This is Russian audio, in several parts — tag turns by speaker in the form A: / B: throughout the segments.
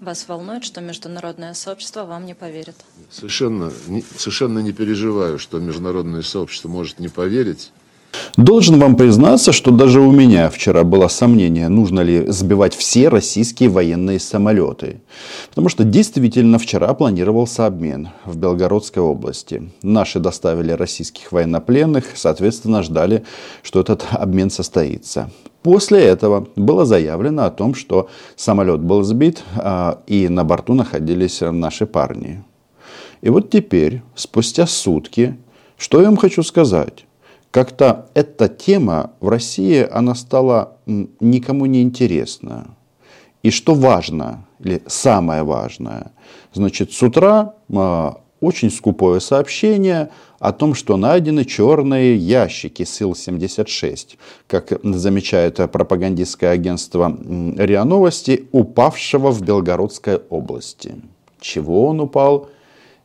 A: Вас волнует, что международное сообщество вам не поверит?
B: Совершенно, не- совершенно не переживаю, что международное сообщество может не поверить.
C: Должен вам признаться, что даже у меня вчера было сомнение, нужно ли сбивать все российские военные самолеты. Потому что действительно вчера планировался обмен в Белгородской области. Наши доставили российских военнопленных, соответственно, ждали, что этот обмен состоится. После этого было заявлено о том, что самолет был сбит, а, и на борту находились наши парни. И вот теперь, спустя сутки, что я вам хочу сказать? Как-то эта тема в России, она стала никому не интересна. И что важно, или самое важное, значит, с утра а, очень скупое сообщение о том, что найдены черные ящики Сил-76, как замечает пропагандистское агентство РИА Новости, упавшего в Белгородской области. Чего он упал,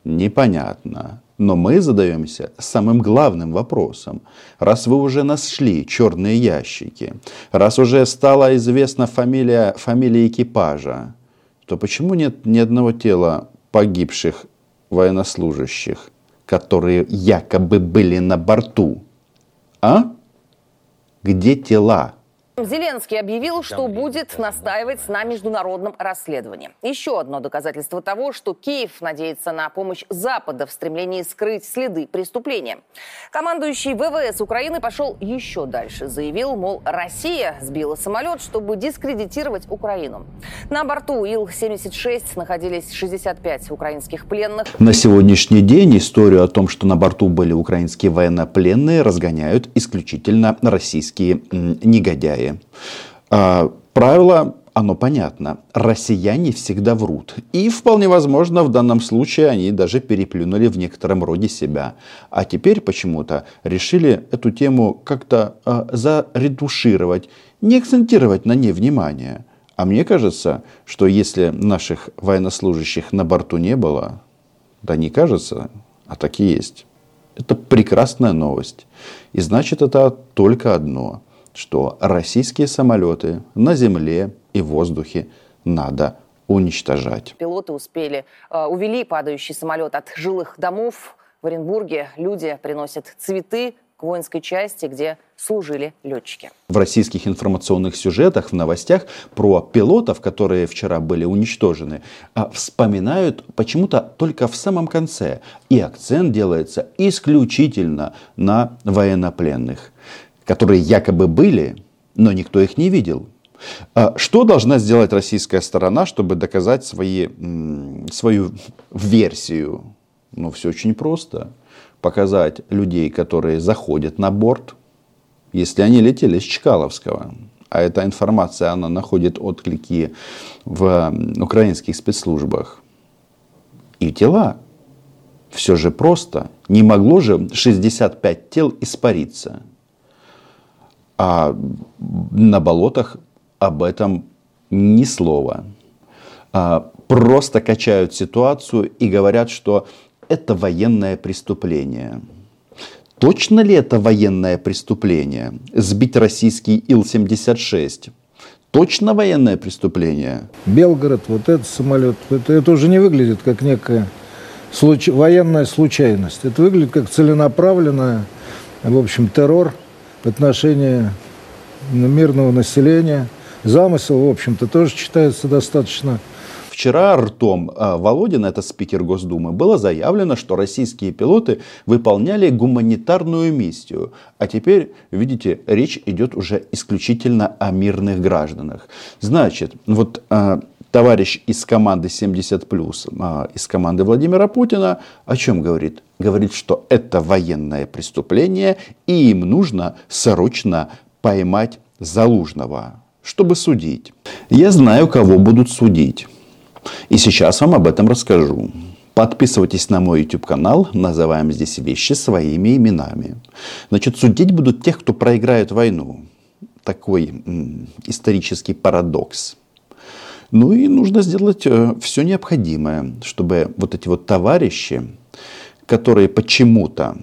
C: непонятно. Но мы задаемся самым главным вопросом. Раз вы уже нашли черные ящики, раз уже стала известна фамилия, фамилия экипажа, то почему нет ни одного тела погибших военнослужащих, которые якобы были на борту? А? Где тела?
D: Зеленский объявил, что будет настаивать на международном расследовании. Еще одно доказательство того, что Киев надеется на помощь Запада в стремлении скрыть следы преступления. Командующий ВВС Украины пошел еще дальше. Заявил, мол, Россия сбила самолет, чтобы дискредитировать Украину. На борту Ил-76 находились 65 украинских пленных.
C: На сегодняшний день историю о том, что на борту были украинские военнопленные, разгоняют исключительно российские негодяи. А, правило, оно понятно. Россияне всегда врут. И вполне возможно, в данном случае они даже переплюнули в некотором роде себя. А теперь почему-то решили эту тему как-то а, заредушировать, не акцентировать на ней внимание. А мне кажется, что если наших военнослужащих на борту не было, да не кажется, а так и есть. Это прекрасная новость. И значит это только одно, что российские самолеты на земле и в воздухе надо уничтожать.
D: Пилоты успели, э, увели падающий самолет от жилых домов. В Оренбурге люди приносят цветы к воинской части, где служили летчики.
C: В российских информационных сюжетах, в новостях про пилотов, которые вчера были уничтожены, а, вспоминают почему-то только в самом конце. И акцент делается исключительно на военнопленных, которые якобы были, но никто их не видел. А Что должна сделать российская сторона, чтобы доказать свои, свою версию? Ну, все очень просто. Показать людей, которые заходят на борт, если они летели с Чкаловского, а эта информация, она находит отклики в украинских спецслужбах, и тела. Все же просто. Не могло же 65 тел испариться. А на болотах об этом ни слова. А, Просто качают ситуацию и говорят, что это военное преступление. Точно ли это военное преступление? Сбить российский Ил-76? Точно военное преступление?
E: Белгород, вот этот самолет, это, это уже не выглядит как некая случ- военная случайность. Это выглядит как целенаправленная, в общем, террор отношении мирного населения. Замысел, в общем-то, тоже читается достаточно
C: Вчера ртом а, Володина, это спикер Госдумы, было заявлено, что российские пилоты выполняли гуманитарную миссию. А теперь, видите, речь идет уже исключительно о мирных гражданах. Значит, вот а, товарищ из команды 70+, а, из команды Владимира Путина, о чем говорит? Говорит, что это военное преступление, и им нужно срочно поймать Залужного, чтобы судить. Я знаю, кого будут судить. И сейчас вам об этом расскажу. Подписывайтесь на мой YouTube канал, называем здесь вещи своими именами. Значит, судить будут тех, кто проиграет войну. Такой м, исторический парадокс. Ну и нужно сделать все необходимое, чтобы вот эти вот товарищи, которые почему-то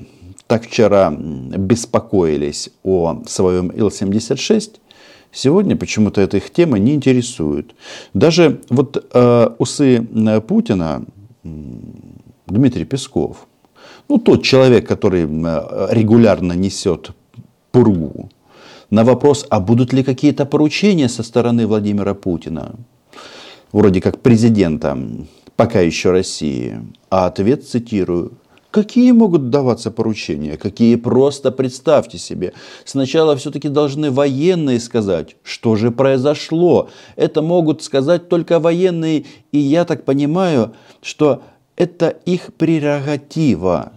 C: так вчера беспокоились о своем Ил-76, Сегодня почему-то эта их тема не интересует. Даже вот э, усы э, Путина, Дмитрий Песков, ну тот человек, который э, регулярно несет пургу, на вопрос, а будут ли какие-то поручения со стороны Владимира Путина, вроде как президента, пока еще России, а ответ, цитирую, Какие могут даваться поручения? Какие просто представьте себе. Сначала все-таки должны военные сказать, что же произошло. Это могут сказать только военные. И я так понимаю, что это их прерогатива.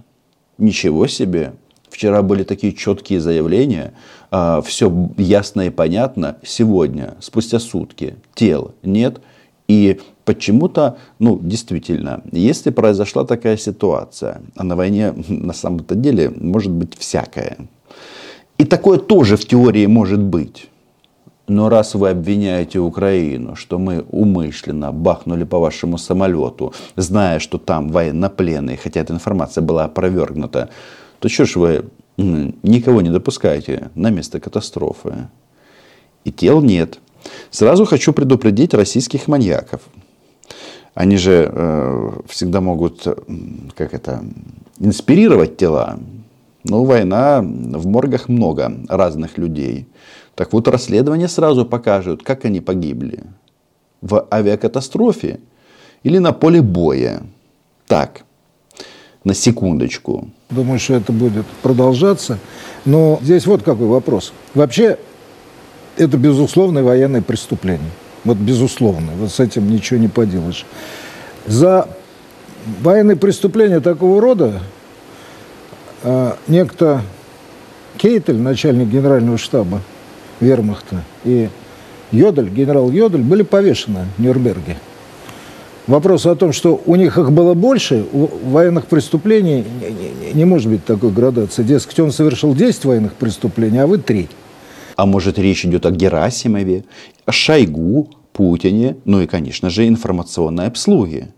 C: Ничего себе. Вчера были такие четкие заявления. А, Все ясно и понятно. Сегодня, спустя сутки, тел нет. И почему-то, ну, действительно, если произошла такая ситуация, а на войне на самом-то деле может быть всякое. И такое тоже в теории может быть. Но раз вы обвиняете Украину, что мы умышленно бахнули по вашему самолету, зная, что там военнопленные, хотя эта информация была опровергнута, то что ж вы никого не допускаете на место катастрофы? И тел нет. Сразу хочу предупредить российских маньяков. Они же э, всегда могут, как это, инспирировать тела. Но война, в моргах много разных людей. Так вот, расследование сразу покажут, как они погибли. В авиакатастрофе или на поле боя. Так, на секундочку.
E: Думаю, что это будет продолжаться. Но здесь вот какой вопрос. Вообще, это безусловное военное преступление. Вот безусловно. Вот с этим ничего не поделаешь. За военные преступления такого рода э, некто Кейтель, начальник генерального штаба вермахта, и Йодель, генерал Йодель, были повешены в Нюрнберге. Вопрос о том, что у них их было больше, у военных преступлений не, не, не может быть такой градации. Дескать, он совершил 10 военных преступлений, а вы 3.
C: А может речь идет о Герасимове, о Шойгу, Путине, ну и, конечно же, информационной обслуге.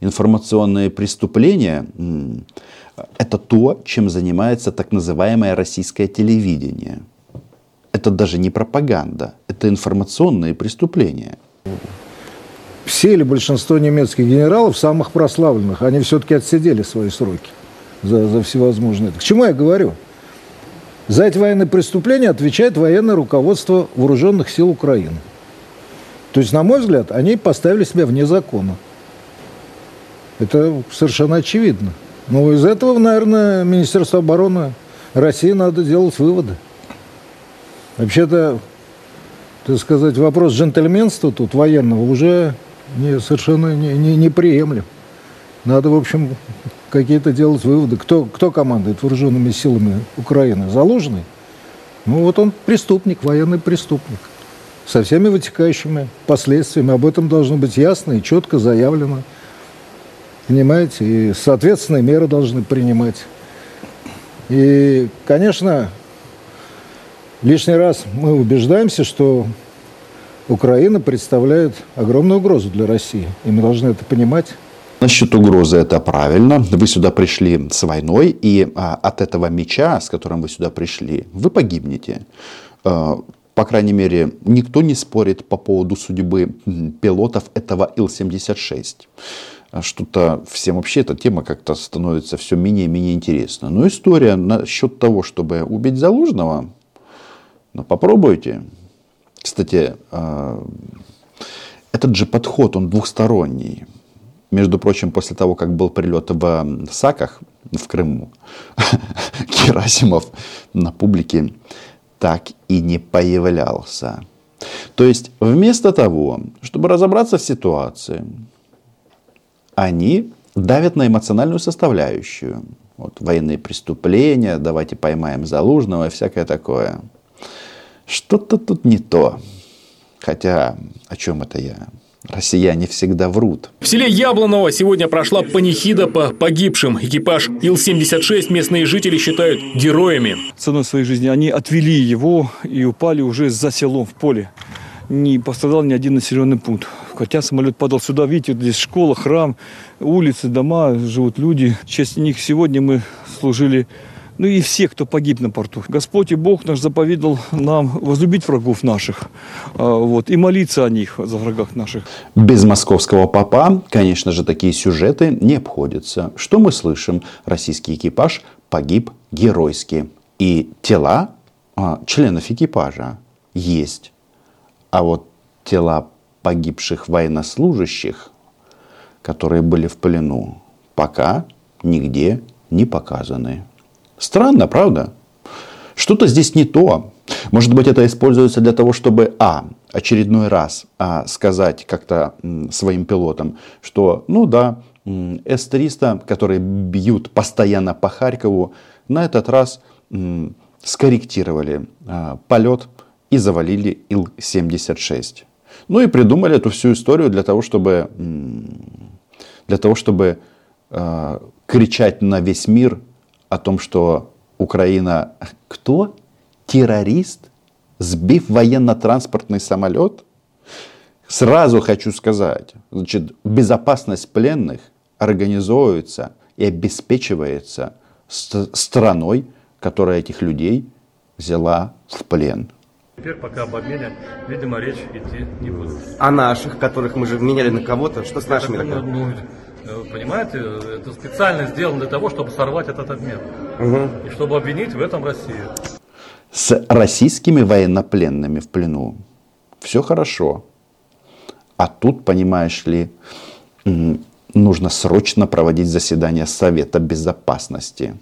C: Информационные преступления – это то, чем занимается так называемое российское телевидение. Это даже не пропаганда, это информационные преступления.
E: Все или большинство немецких генералов, самых прославленных, они все-таки отсидели свои сроки за, за всевозможные. К чему я говорю? За эти военные преступления отвечает военное руководство вооруженных сил Украины. То есть, на мой взгляд, они поставили себя вне закона. Это совершенно очевидно. Но из этого, наверное, Министерство обороны России надо делать выводы. Вообще-то, так сказать, вопрос джентльменства тут военного уже не, совершенно не, не, неприемлем. Надо, в общем, какие-то делать выводы. Кто, кто командует вооруженными силами Украины? Залужный? Ну вот он преступник, военный преступник. Со всеми вытекающими последствиями. Об этом должно быть ясно и четко заявлено. Понимаете? И соответственные меры должны принимать. И, конечно, лишний раз мы убеждаемся, что Украина представляет огромную угрозу для России. И мы должны это понимать.
C: Насчет угрозы это правильно. Вы сюда пришли с войной, и а, от этого меча, с которым вы сюда пришли, вы погибнете. А, по крайней мере, никто не спорит по поводу судьбы пилотов этого Ил-76. А что-то всем вообще эта тема как-то становится все менее и менее интересна. Но история насчет того, чтобы убить Залужного, ну, попробуйте. Кстати, этот же подход, он двухсторонний. Между прочим, после того, как был прилет в Саках, в Крыму, Герасимов на публике так и не появлялся. То есть, вместо того, чтобы разобраться в ситуации, они давят на эмоциональную составляющую. Вот, военные преступления, давайте поймаем Залужного и всякое такое. Что-то тут не то. Хотя, о чем это я? Россияне всегда врут.
F: В селе Яблоново сегодня прошла панихида по погибшим. Экипаж Ил-76 местные жители считают героями.
G: Ценой своей жизни они отвели его и упали уже за селом в поле. Не пострадал ни один населенный пункт. Хотя самолет падал сюда, видите, вот здесь школа, храм, улицы, дома, живут люди. В честь них сегодня мы служили Ну и все, кто погиб на порту. Господь и Бог наш заповедал нам возлюбить врагов наших а, вот, и молиться о них, за врагах наших.
C: Без московского папа, конечно же, такие сюжеты не обходятся. Что мы слышим? Российский экипаж погиб геройски. И тела а, членов экипажа есть. А вот тела погибших военнослужащих, которые были в плену, пока нигде не показаны. Странно, правда? Что-то здесь не то. Может быть, это используется для того, чтобы, а, очередной раз а, сказать как-то своим пилотам, что, ну да, м, С-300, которые бьют постоянно по Харькову, на этот раз скорректировали а, полет и завалили Ил-76. Ну и придумали эту всю историю для того, чтобы, для того, чтобы а, кричать на весь мир о том, что Украина кто? Террорист, сбив военно-транспортный самолет? Сразу хочу сказать, значит, безопасность пленных организовывается и обеспечивается ст- страной, которая этих людей взяла в плен.
H: Теперь пока об обмене, видимо, речь идти не будет.
I: А наших, которых мы же меняли на кого-то, что с нашими
H: э, понимаете, это специально сделано для того, чтобы сорвать этот обмен. И чтобы обвинить в этом Россию.
C: С российскими военнопленными в плену все хорошо. А тут, понимаешь ли, нужно срочно проводить заседание Совета Безопасности.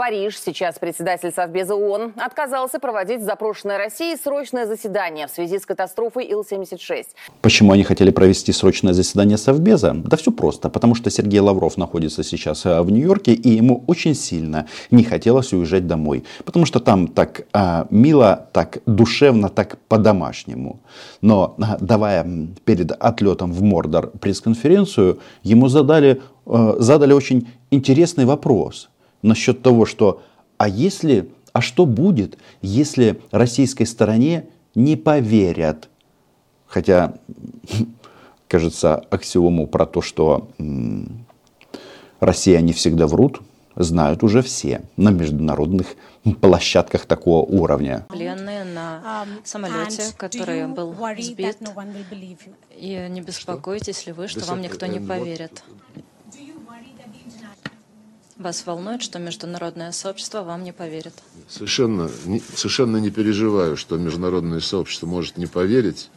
D: Париж. Сейчас председатель Совбеза ООН отказался проводить в запрошенной России срочное заседание в связи с катастрофой Ил-76.
C: Почему они хотели провести срочное заседание Совбеза? Да все просто. Потому что Сергей Лавров находится сейчас э, в Нью-Йорке, и ему очень сильно не хотелось уезжать домой. Потому что там так а, мило, так душевно, так по-домашнему. Но а, давая перед отлетом в Мордор пресс-конференцию, ему задали, э, задали очень интересный вопрос насчет того, что а если, а что будет, если российской стороне не поверят Хотя, кажется, аксиому про то, что м, россияне всегда врут, знают уже все на международных площадках такого уровня.
A: Пленные на самолете, который был сбит. И не беспокойтесь ли вы, что вам никто не поверит. Вас волнует, что международное сообщество вам не поверит.
B: Совершенно не, совершенно не переживаю, что международное сообщество может не поверить.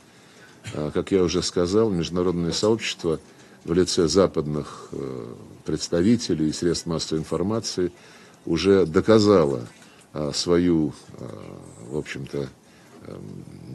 B: А, Как я уже сказал, международное сообщество в лице западных э, представителей и средств массовой информации уже доказало а, свою, а, в общем-то, эм,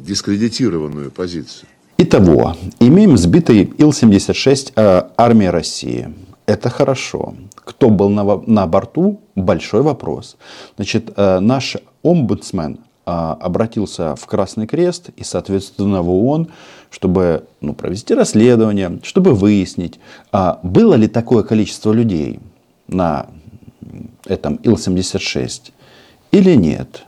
B: дискредитированную позицию.
C: Итого, имеем сбитый Ил-76 э, армии России. Это хорошо. Кто был на, на борту? Большой вопрос. Значит, э, наш омбудсмен э, обратился в Красный Крест и, соответственно, в ООН, чтобы ну, провести расследование, чтобы выяснить, а было ли такое количество людей на этом Ил-76 или нет.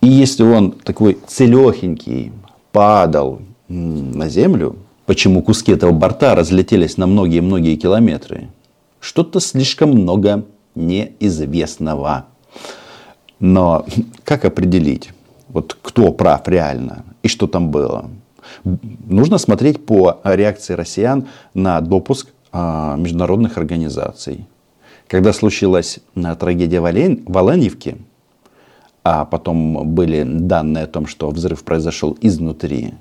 C: И если он такой целехенький падал на землю, почему куски этого борта разлетелись на многие-многие километры? Что-то слишком много неизвестного. Но как определить, вот кто прав реально и что там было? Нужно смотреть по реакции россиян на допуск а, международных организаций. Когда случилась а, трагедия в Олен- в Оленьевке, а потом были данные о том, что взрыв произошел изнутри,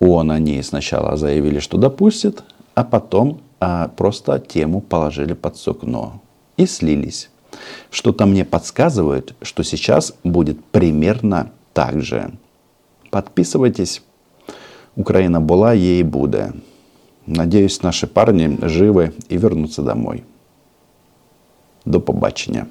C: ООН они сначала заявили, что допустят, а потом а, просто тему положили под сукно и слились. Что-то мне подсказывает, что сейчас будет примерно так же. Подписывайтесь. Украина была, ей буде. Надеюсь, наши парни живы и вернутся домой. До побачення.